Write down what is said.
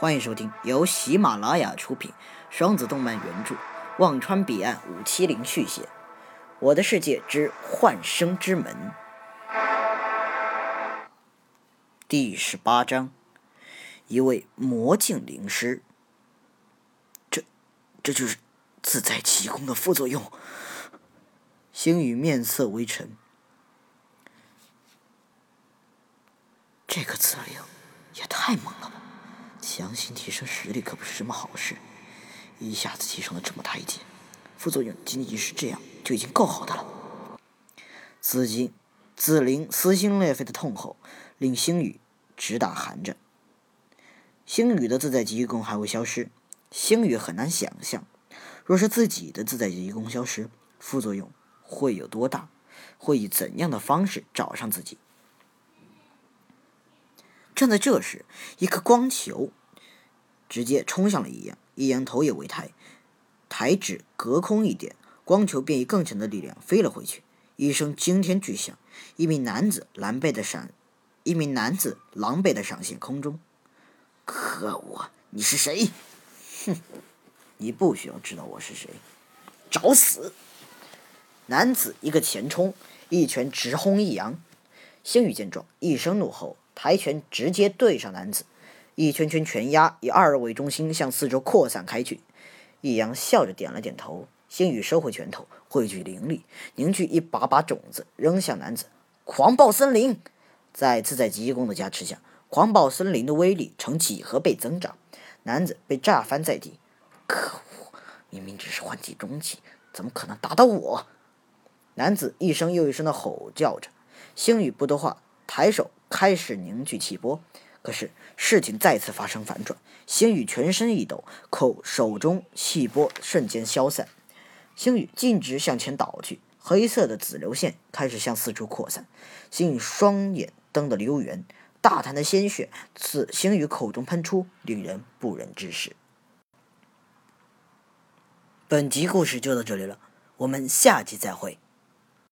欢迎收听由喜马拉雅出品、双子动漫原著、忘川彼岸五七零续写《我的世界之幻生之门》第十八章：一位魔镜灵师。这，这就是自在奇功的副作用。星宇面色微沉。这个词令也太猛了吧！强行提升实力可不是什么好事，一下子提升了这么大一截，副作用仅仅是这样就已经够好的了。紫金、紫灵撕心裂肺的痛吼，令星宇直打寒颤。星宇的自在极意功还未消失，星宇很难想象，若是自己的自在极意功消失，副作用会有多大，会以怎样的方式找上自己。正在这时，一颗光球直接冲向了易阳，易阳头也未抬，抬指隔空一点，光球便以更强的力量飞了回去。一声惊天巨响，一名男子狼狈的闪，一名男子狼狈的闪现空中。可恶！你是谁？哼！你不需要知道我是谁，找死！男子一个前冲，一拳直轰易阳。星宇见状，一声怒吼。抬拳直接对上男子，一圈圈拳压以二为中心向四周扩散开去。易阳笑着点了点头，星宇收回拳头，汇聚灵力，凝聚一把把种子扔向男子。狂暴森林，在自在极功的加持下，狂暴森林的威力呈几何倍增长。男子被炸翻在地。可恶，明明只是幻境中期，怎么可能打到我？男子一声又一声的吼叫着。星宇不多话，抬手。开始凝聚气波，可是事情再次发生反转。星宇全身一抖，口手中气波瞬间消散，星宇径直向前倒去，黑色的紫流线开始向四处扩散。星宇双眼瞪得溜圆，大潭的鲜血自星宇口中喷出，令人不忍直视。本集故事就到这里了，我们下集再会。